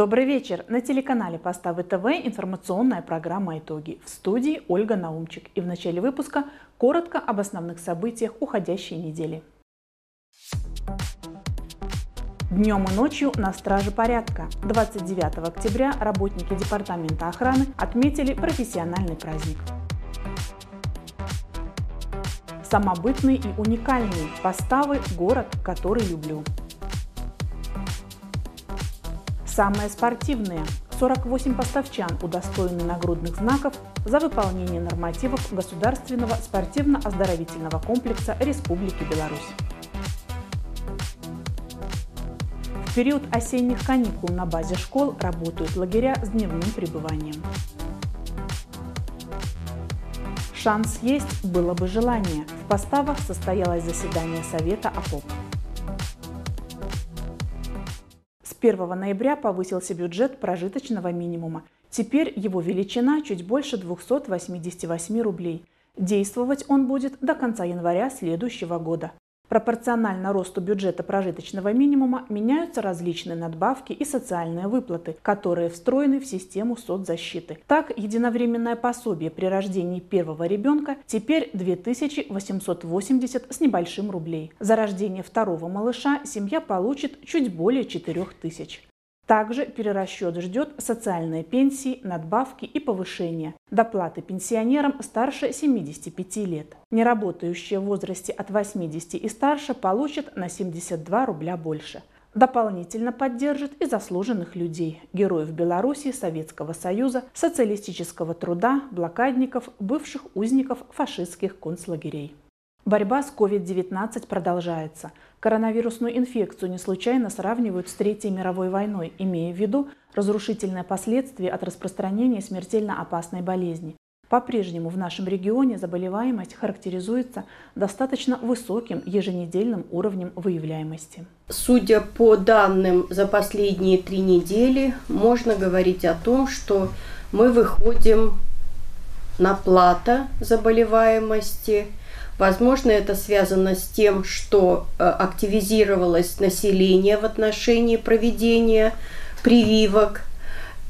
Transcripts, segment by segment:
Добрый вечер. На телеканале Поставы ТВ информационная программа «Итоги». В студии Ольга Наумчик. И в начале выпуска коротко об основных событиях уходящей недели. Днем и ночью на страже порядка. 29 октября работники Департамента охраны отметили профессиональный праздник. Самобытный и уникальный. Поставы – город, который люблю. Самые спортивные. 48 поставчан удостоены нагрудных знаков за выполнение нормативов Государственного спортивно-оздоровительного комплекса Республики Беларусь. В период осенних каникул на базе школ работают лагеря с дневным пребыванием. Шанс есть, было бы желание. В поставах состоялось заседание Совета ОПОП. 1 ноября повысился бюджет прожиточного минимума. Теперь его величина чуть больше 288 рублей. Действовать он будет до конца января следующего года. Пропорционально росту бюджета прожиточного минимума меняются различные надбавки и социальные выплаты, которые встроены в систему соцзащиты. Так, единовременное пособие при рождении первого ребенка теперь 2880 с небольшим рублей. За рождение второго малыша семья получит чуть более 4000. Также перерасчет ждет социальные пенсии, надбавки и повышения, доплаты пенсионерам старше 75 лет. Неработающие в возрасте от 80 и старше получат на 72 рубля больше. Дополнительно поддержит и заслуженных людей, героев Беларуси, Советского Союза, социалистического труда, блокадников, бывших узников фашистских концлагерей. Борьба с COVID-19 продолжается. Коронавирусную инфекцию не случайно сравнивают с Третьей мировой войной, имея в виду разрушительные последствия от распространения смертельно опасной болезни. По-прежнему в нашем регионе заболеваемость характеризуется достаточно высоким еженедельным уровнем выявляемости. Судя по данным за последние три недели, можно говорить о том, что мы выходим на плата заболеваемости – Возможно, это связано с тем, что э, активизировалось население в отношении проведения прививок,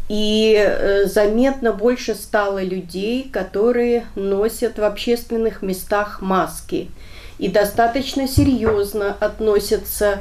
и э, заметно больше стало людей, которые носят в общественных местах маски и достаточно серьезно относятся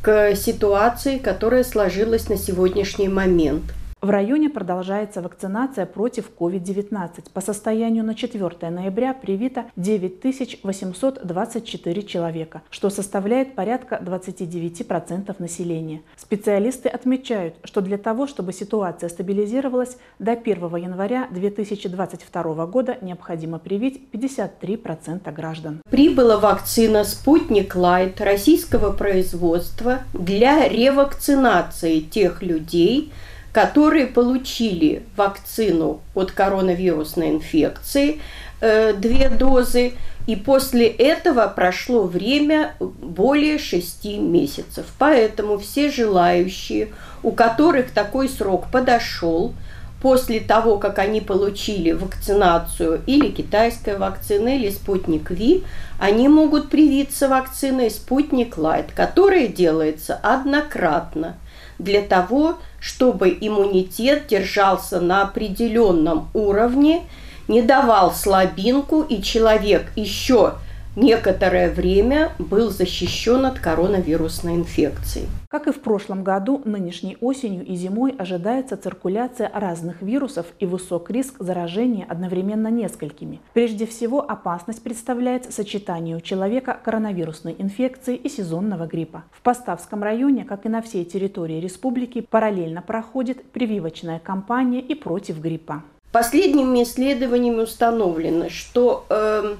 к ситуации, которая сложилась на сегодняшний момент – в районе продолжается вакцинация против COVID-19. По состоянию на 4 ноября привито 9824 человека, что составляет порядка 29% населения. Специалисты отмечают, что для того, чтобы ситуация стабилизировалась, до 1 января 2022 года необходимо привить 53% граждан. Прибыла вакцина «Спутник Лайт» российского производства для ревакцинации тех людей, которые получили вакцину от коронавирусной инфекции, э, две дозы, и после этого прошло время более шести месяцев. Поэтому все желающие, у которых такой срок подошел, после того, как они получили вакцинацию или китайская вакцина, или спутник Ви, они могут привиться вакциной спутник Лайт, которая делается однократно для того, чтобы иммунитет держался на определенном уровне, не давал слабинку, и человек еще некоторое время был защищен от коронавирусной инфекции. Как и в прошлом году, нынешней осенью и зимой ожидается циркуляция разных вирусов и высок риск заражения одновременно несколькими. Прежде всего, опасность представляет сочетание у человека коронавирусной инфекции и сезонного гриппа. В Поставском районе, как и на всей территории республики, параллельно проходит прививочная кампания и против гриппа. Последними исследованиями установлено, что э,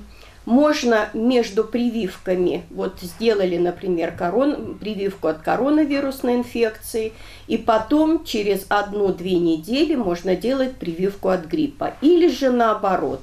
можно между прививками, вот сделали, например, корон, прививку от коронавирусной инфекции, и потом через одну-две недели можно делать прививку от гриппа. Или же наоборот.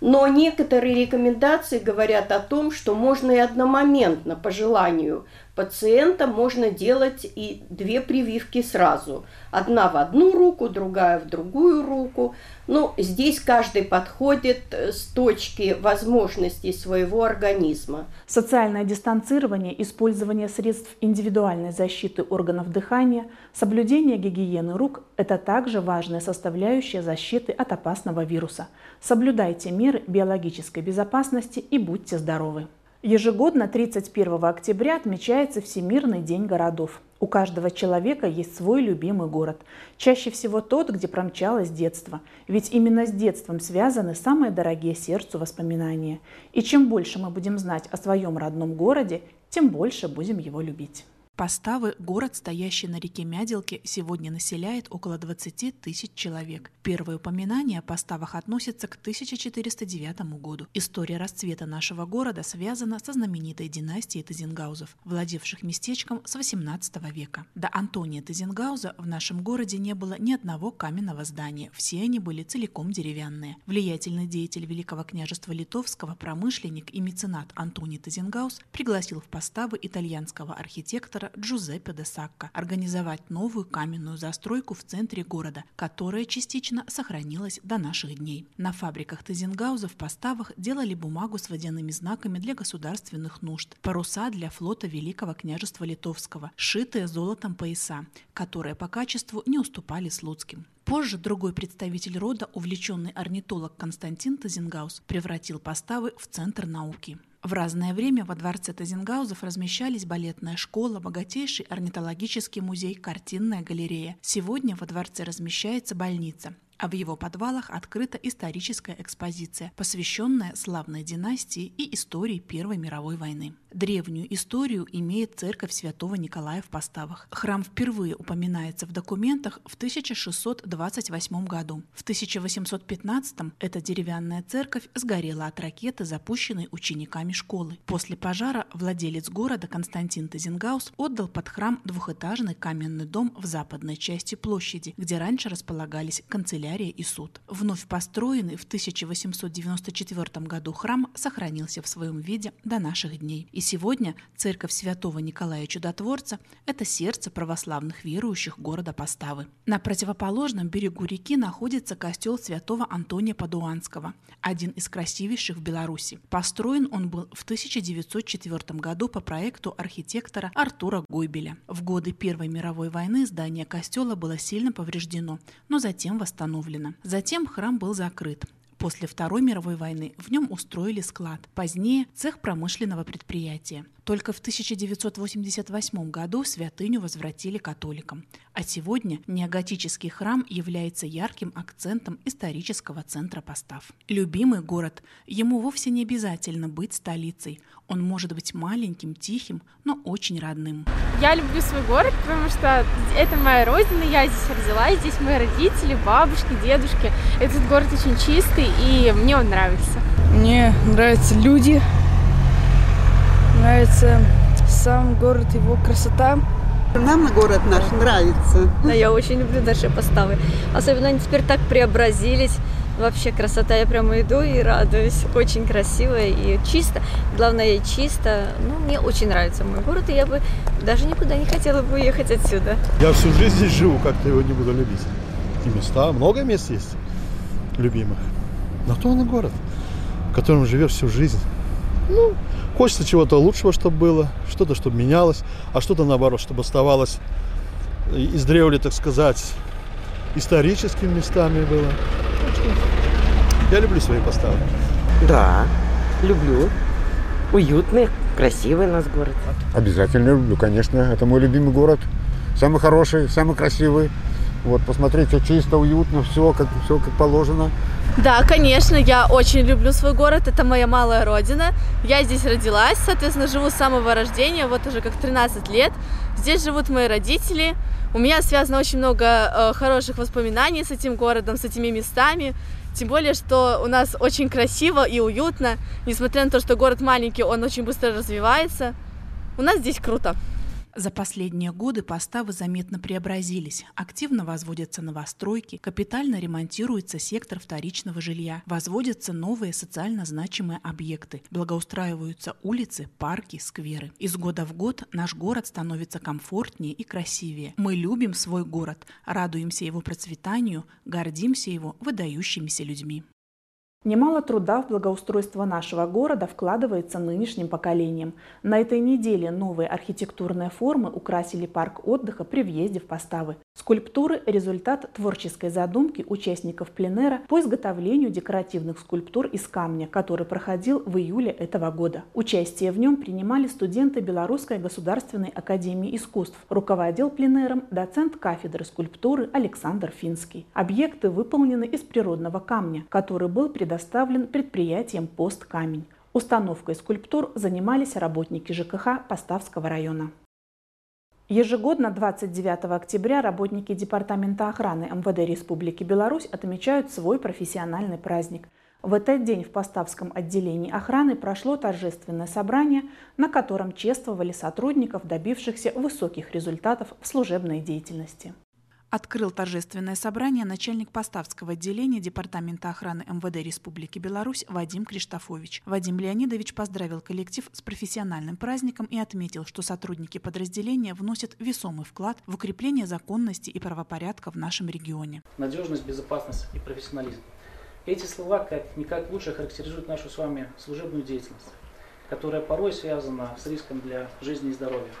Но некоторые рекомендации говорят о том, что можно и одномоментно, по желанию пациента, можно делать и две прививки сразу. Одна в одну руку, другая в другую руку. Ну, здесь каждый подходит э, с точки возможностей своего организма. Социальное дистанцирование, использование средств индивидуальной защиты органов дыхания, соблюдение гигиены рук – это также важная составляющая защиты от опасного вируса. Соблюдайте меры биологической безопасности и будьте здоровы! Ежегодно 31 октября отмечается Всемирный день городов. У каждого человека есть свой любимый город. Чаще всего тот, где промчалось детство. Ведь именно с детством связаны самые дорогие сердцу воспоминания. И чем больше мы будем знать о своем родном городе, тем больше будем его любить. Поставы – город, стоящий на реке Мяделки, сегодня населяет около 20 тысяч человек. Первые упоминания о поставах относятся к 1409 году. История расцвета нашего города связана со знаменитой династией Тазингаузов, владевших местечком с 18 века. До Антония Тазингауза в нашем городе не было ни одного каменного здания, все они были целиком деревянные. Влиятельный деятель Великого княжества Литовского, промышленник и меценат Антоний Тазингауз пригласил в поставы итальянского архитектора архитектора Джузеппе де Сакко организовать новую каменную застройку в центре города, которая частично сохранилась до наших дней. На фабриках Тазингауза в поставах делали бумагу с водяными знаками для государственных нужд, паруса для флота Великого княжества Литовского, шитые золотом пояса, которые по качеству не уступали слуцким. Позже другой представитель рода, увлеченный орнитолог Константин Тазингаус, превратил поставы в центр науки. В разное время во дворце Тазингаузов размещались балетная школа, богатейший орнитологический музей, картинная галерея. Сегодня во дворце размещается больница а в его подвалах открыта историческая экспозиция, посвященная славной династии и истории Первой мировой войны. Древнюю историю имеет церковь святого Николая в Поставах. Храм впервые упоминается в документах в 1628 году. В 1815 эта деревянная церковь сгорела от ракеты, запущенной учениками школы. После пожара владелец города Константин Тазингаус отдал под храм двухэтажный каменный дом в западной части площади, где раньше располагались канцелярии канцелярия и суд. Вновь построенный в 1894 году храм сохранился в своем виде до наших дней. И сегодня церковь святого Николая Чудотворца – это сердце православных верующих города Поставы. На противоположном берегу реки находится костел святого Антония Падуанского, один из красивейших в Беларуси. Построен он был в 1904 году по проекту архитектора Артура Гойбеля. В годы Первой мировой войны здание костела было сильно повреждено, но затем восстановлено восстановлено. Затем храм был закрыт. После Второй мировой войны в нем устроили склад, позднее цех промышленного предприятия. Только в 1988 году святыню возвратили католикам. А сегодня неоготический храм является ярким акцентом исторического центра постав. Любимый город. Ему вовсе не обязательно быть столицей. Он может быть маленьким, тихим, но очень родным. Я люблю свой город, потому что это моя родина, я здесь родилась, здесь мои родители, бабушки, дедушки. Этот город очень чистый, и мне он нравится. Мне нравятся люди, нравится сам город, его красота. Нам город наш нравится. Да, я очень люблю наши поставы. Особенно они теперь так преобразились. Вообще красота, я прямо иду и радуюсь. Очень красиво и чисто. Главное, чисто. Ну, мне очень нравится мой город, и я бы даже никуда не хотела бы уехать отсюда. Я всю жизнь здесь живу, как-то его не буду любить. И места, много мест есть любимых. Но то он город, в котором живешь всю жизнь. Ну, хочется чего-то лучшего, чтобы было, что-то, чтобы менялось, а что-то наоборот, чтобы оставалось издревле, так сказать, историческими местами было. Я люблю свои поставы. Да, люблю. Уютный, красивый у нас город. Обязательно люблю, конечно. Это мой любимый город. Самый хороший, самый красивый. Вот, посмотрите, чисто, уютно, все как, все как положено. Да, конечно, я очень люблю свой город, это моя малая родина. Я здесь родилась, соответственно, живу с самого рождения, вот уже как 13 лет. Здесь живут мои родители. У меня связано очень много э, хороших воспоминаний с этим городом, с этими местами. Тем более, что у нас очень красиво и уютно. Несмотря на то, что город маленький, он очень быстро развивается. У нас здесь круто. За последние годы поставы заметно преобразились. Активно возводятся новостройки, капитально ремонтируется сектор вторичного жилья, возводятся новые социально значимые объекты, благоустраиваются улицы, парки, скверы. Из года в год наш город становится комфортнее и красивее. Мы любим свой город, радуемся его процветанию, гордимся его выдающимися людьми. Немало труда в благоустройство нашего города вкладывается нынешним поколением. На этой неделе новые архитектурные формы украсили парк отдыха при въезде в Поставы. Скульптуры – результат творческой задумки участников пленера по изготовлению декоративных скульптур из камня, который проходил в июле этого года. Участие в нем принимали студенты Белорусской государственной академии искусств. Руководил пленером доцент кафедры скульптуры Александр Финский. Объекты выполнены из природного камня, который был предоставлен предприятием «Посткамень». Установкой скульптур занимались работники ЖКХ Поставского района. Ежегодно 29 октября работники Департамента охраны МВД Республики Беларусь отмечают свой профессиональный праздник. В этот день в Поставском отделении охраны прошло торжественное собрание, на котором чествовали сотрудников, добившихся высоких результатов в служебной деятельности открыл торжественное собрание начальник Поставского отделения Департамента охраны МВД Республики Беларусь Вадим Криштофович. Вадим Леонидович поздравил коллектив с профессиональным праздником и отметил, что сотрудники подразделения вносят весомый вклад в укрепление законности и правопорядка в нашем регионе. Надежность, безопасность и профессионализм. Эти слова как никак лучше характеризуют нашу с вами служебную деятельность, которая порой связана с риском для жизни и здоровья.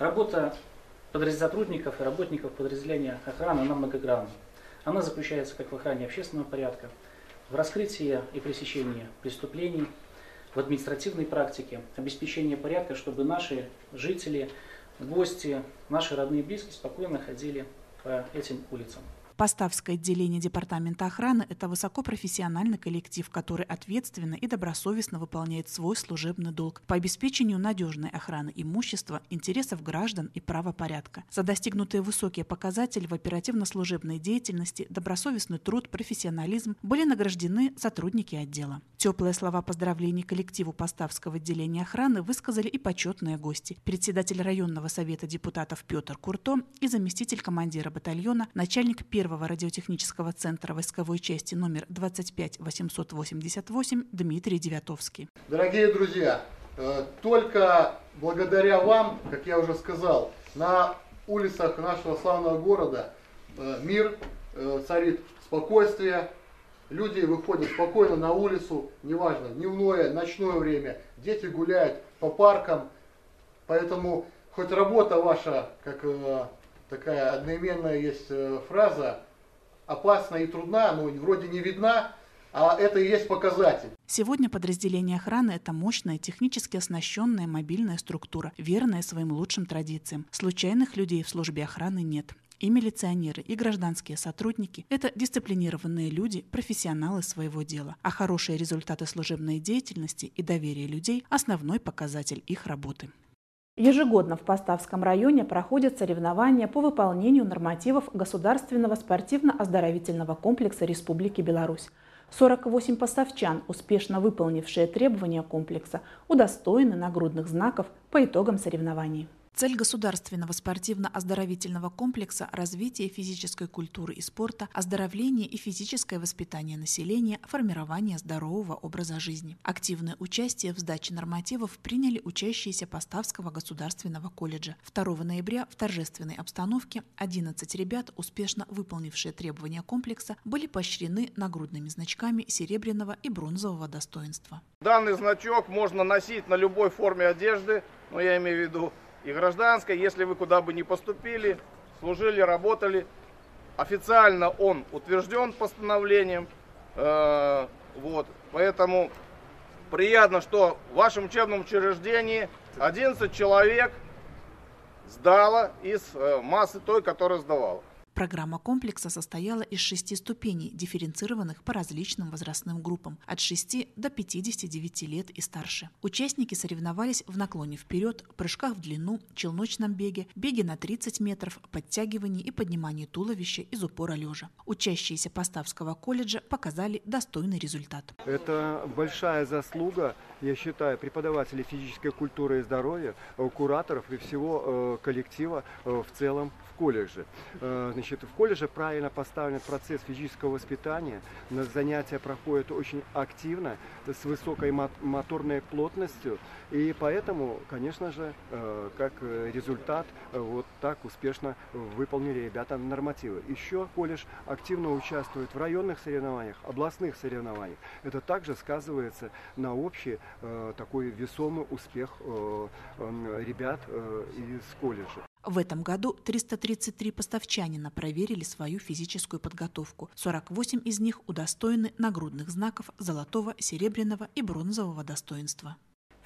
Работа сотрудников и работников подразделения охраны, она многогранна. Она заключается как в охране общественного порядка, в раскрытии и пресечении преступлений, в административной практике, обеспечении порядка, чтобы наши жители, гости, наши родные и близкие спокойно ходили по этим улицам. Поставское отделение Департамента охраны – это высокопрофессиональный коллектив, который ответственно и добросовестно выполняет свой служебный долг по обеспечению надежной охраны имущества, интересов граждан и правопорядка. За достигнутые высокие показатели в оперативно-служебной деятельности, добросовестный труд, профессионализм были награждены сотрудники отдела. Теплые слова поздравлений коллективу Поставского отделения охраны высказали и почетные гости. Председатель районного совета депутатов Петр Курто и заместитель командира батальона, начальник первого первого радиотехнического центра войсковой части номер 25888 Дмитрий Девятовский. Дорогие друзья, э, только благодаря вам, как я уже сказал, на улицах нашего славного города э, мир э, царит, спокойствие, люди выходят спокойно на улицу, неважно, дневное, ночное время, дети гуляют по паркам, поэтому хоть работа ваша, как такая одноименная есть э, фраза, опасна и трудна, но вроде не видна, а это и есть показатель. Сегодня подразделение охраны – это мощная, технически оснащенная мобильная структура, верная своим лучшим традициям. Случайных людей в службе охраны нет. И милиционеры, и гражданские сотрудники – это дисциплинированные люди, профессионалы своего дела. А хорошие результаты служебной деятельности и доверие людей – основной показатель их работы. Ежегодно в Поставском районе проходят соревнования по выполнению нормативов Государственного спортивно-оздоровительного комплекса Республики Беларусь. 48 поставчан, успешно выполнившие требования комплекса, удостоены нагрудных знаков по итогам соревнований. Цель государственного спортивно-оздоровительного комплекса – развитие физической культуры и спорта, оздоровление и физическое воспитание населения, формирование здорового образа жизни. Активное участие в сдаче нормативов приняли учащиеся Поставского государственного колледжа. 2 ноября в торжественной обстановке 11 ребят, успешно выполнившие требования комплекса, были поощрены нагрудными значками серебряного и бронзового достоинства. Данный значок можно носить на любой форме одежды, но я имею в виду и гражданской, если вы куда бы ни поступили, служили, работали. Официально он утвержден постановлением. Э, вот, поэтому приятно, что в вашем учебном учреждении 11 человек сдало из э, массы той, которая сдавала. Программа комплекса состояла из шести ступеней, дифференцированных по различным возрастным группам от 6 до 59 лет и старше. Участники соревновались в наклоне вперед, прыжках в длину, челночном беге, беге на 30 метров, подтягивании и поднимании туловища из упора лежа. Учащиеся Поставского колледжа показали достойный результат. Это большая заслуга, я считаю, преподавателей физической культуры и здоровья, э, кураторов и всего э, коллектива э, в целом в колледже. Значит, в колледже правильно поставлен процесс физического воспитания, занятия проходят очень активно, с высокой моторной плотностью, и поэтому, конечно же, как результат, вот так успешно выполнили ребята нормативы. Еще колледж активно участвует в районных соревнованиях, областных соревнованиях. Это также сказывается на общий э, такой весомый успех э, э, ребят э, из колледжа. В этом году 333 поставчанина проверили свою физическую подготовку. 48 из них удостоены нагрудных знаков золотого, серебряного и бронзового достоинства.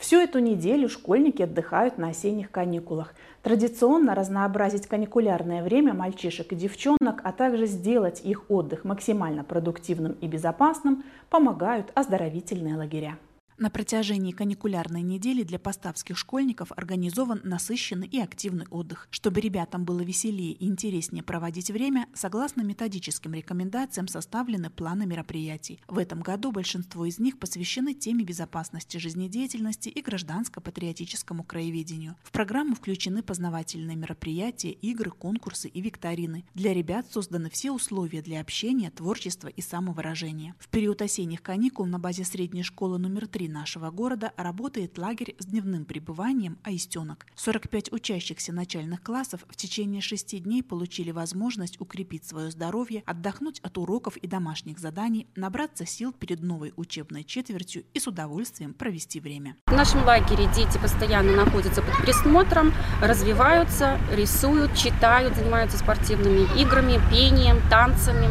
Всю эту неделю школьники отдыхают на осенних каникулах. Традиционно разнообразить каникулярное время мальчишек и девчонок, а также сделать их отдых максимально продуктивным и безопасным, помогают оздоровительные лагеря. На протяжении каникулярной недели для поставских школьников организован насыщенный и активный отдых. Чтобы ребятам было веселее и интереснее проводить время, согласно методическим рекомендациям составлены планы мероприятий. В этом году большинство из них посвящены теме безопасности жизнедеятельности и гражданско-патриотическому краеведению. В программу включены познавательные мероприятия, игры, конкурсы и викторины. Для ребят созданы все условия для общения, творчества и самовыражения. В период осенних каникул на базе средней школы номер 3 нашего города работает лагерь с дневным пребыванием «Аистенок». 45 учащихся начальных классов в течение шести дней получили возможность укрепить свое здоровье, отдохнуть от уроков и домашних заданий, набраться сил перед новой учебной четвертью и с удовольствием провести время. В нашем лагере дети постоянно находятся под присмотром, развиваются, рисуют, читают, занимаются спортивными играми, пением, танцами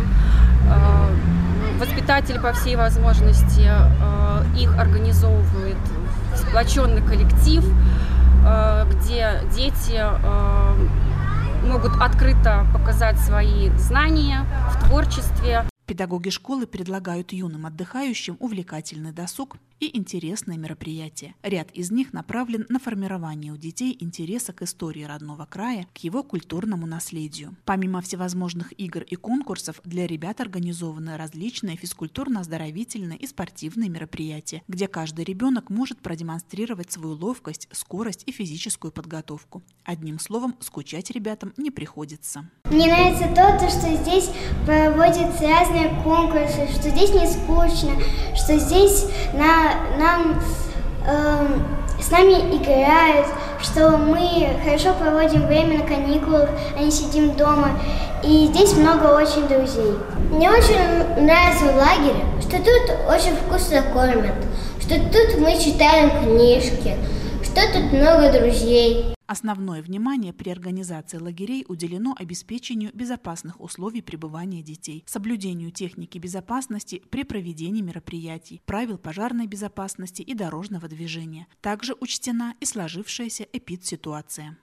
Воспитатель по всей возможности э, их организовывает сплоченный коллектив, э, где дети э, могут открыто показать свои знания в творчестве. Педагоги школы предлагают юным отдыхающим увлекательный досуг и интересные мероприятия. Ряд из них направлен на формирование у детей интереса к истории родного края, к его культурному наследию. Помимо всевозможных игр и конкурсов, для ребят организованы различные физкультурно-оздоровительные и спортивные мероприятия, где каждый ребенок может продемонстрировать свою ловкость, скорость и физическую подготовку. Одним словом, скучать ребятам не приходится. Мне нравится то, то, что здесь проводятся разные конкурсы, что здесь не скучно, что здесь на нам э, с нами играют, что мы хорошо проводим время на каникулах, а не сидим дома. И здесь много очень друзей. Мне очень нравится в лагере, что тут очень вкусно кормят, что тут мы читаем книжки, что тут много друзей. Основное внимание при организации лагерей уделено обеспечению безопасных условий пребывания детей, соблюдению техники безопасности при проведении мероприятий, правил пожарной безопасности и дорожного движения. Также учтена и сложившаяся эпид-ситуация.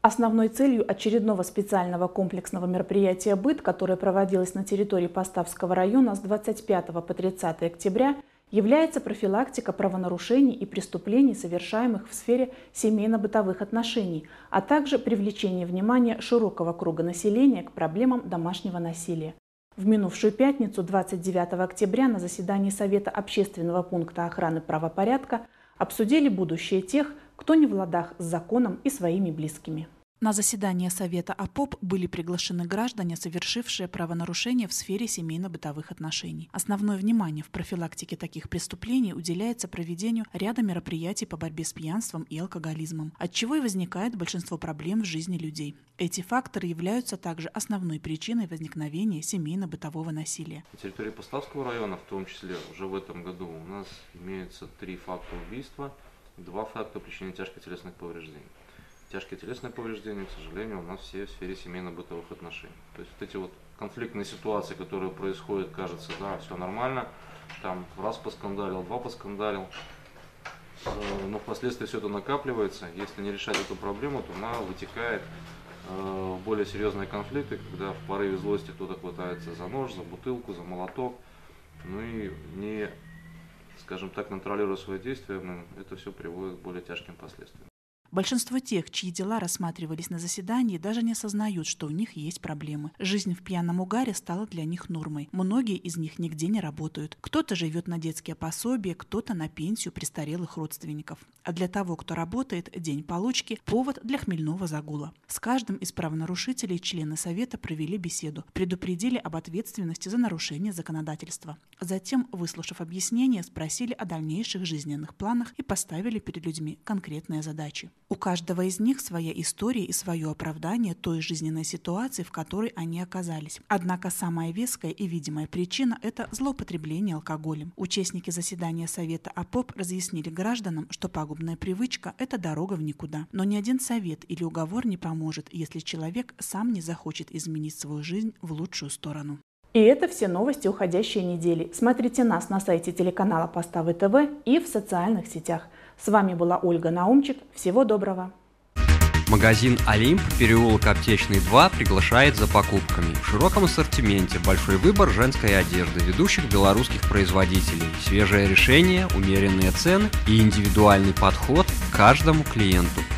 Основной целью очередного специального комплексного мероприятия «Быт», которое проводилось на территории Поставского района с 25 по 30 октября – является профилактика правонарушений и преступлений, совершаемых в сфере семейно-бытовых отношений, а также привлечение внимания широкого круга населения к проблемам домашнего насилия. В минувшую пятницу, 29 октября, на заседании Совета общественного пункта охраны правопорядка обсудили будущее тех, кто не в ладах с законом и своими близкими. На заседание Совета ОПОП были приглашены граждане, совершившие правонарушения в сфере семейно-бытовых отношений. Основное внимание в профилактике таких преступлений уделяется проведению ряда мероприятий по борьбе с пьянством и алкоголизмом, от чего и возникает большинство проблем в жизни людей. Эти факторы являются также основной причиной возникновения семейно-бытового насилия. На территории Поставского района, в том числе уже в этом году, у нас имеется три факта убийства, два факта причинения тяжких телесных повреждений. Тяжкие телесные повреждения, к сожалению, у нас все в сфере семейно-бытовых отношений. То есть вот эти вот конфликтные ситуации, которые происходят, кажется, да, все нормально, там раз поскандалил, два поскандалил, э, но впоследствии все это накапливается. Если не решать эту проблему, то она вытекает э, более серьезные конфликты, когда в порыве злости кто-то хватается за нож, за бутылку, за молоток, ну и не, скажем так, контролируя свои действия, это все приводит к более тяжким последствиям. Большинство тех, чьи дела рассматривались на заседании, даже не осознают, что у них есть проблемы. Жизнь в пьяном угаре стала для них нормой. Многие из них нигде не работают. Кто-то живет на детские пособия, кто-то на пенсию престарелых родственников. А для того, кто работает, день получки – повод для хмельного загула. С каждым из правонарушителей члены Совета провели беседу, предупредили об ответственности за нарушение законодательства. Затем, выслушав объяснения, спросили о дальнейших жизненных планах и поставили перед людьми конкретные задачи. У каждого из них своя история и свое оправдание той жизненной ситуации, в которой они оказались. Однако самая веская и видимая причина – это злоупотребление алкоголем. Участники заседания Совета ОПОП разъяснили гражданам, что пагубная привычка – это дорога в никуда. Но ни один совет или уговор не поможет, если человек сам не захочет изменить свою жизнь в лучшую сторону. И это все новости уходящей недели. Смотрите нас на сайте телеканала Поставы ТВ и в социальных сетях. С вами была Ольга Наумчик. Всего доброго! Магазин «Олимп», переулок Аптечный 2 приглашает за покупками. В широком ассортименте большой выбор женской одежды ведущих белорусских производителей, свежее решение, умеренные цены и индивидуальный подход к каждому клиенту –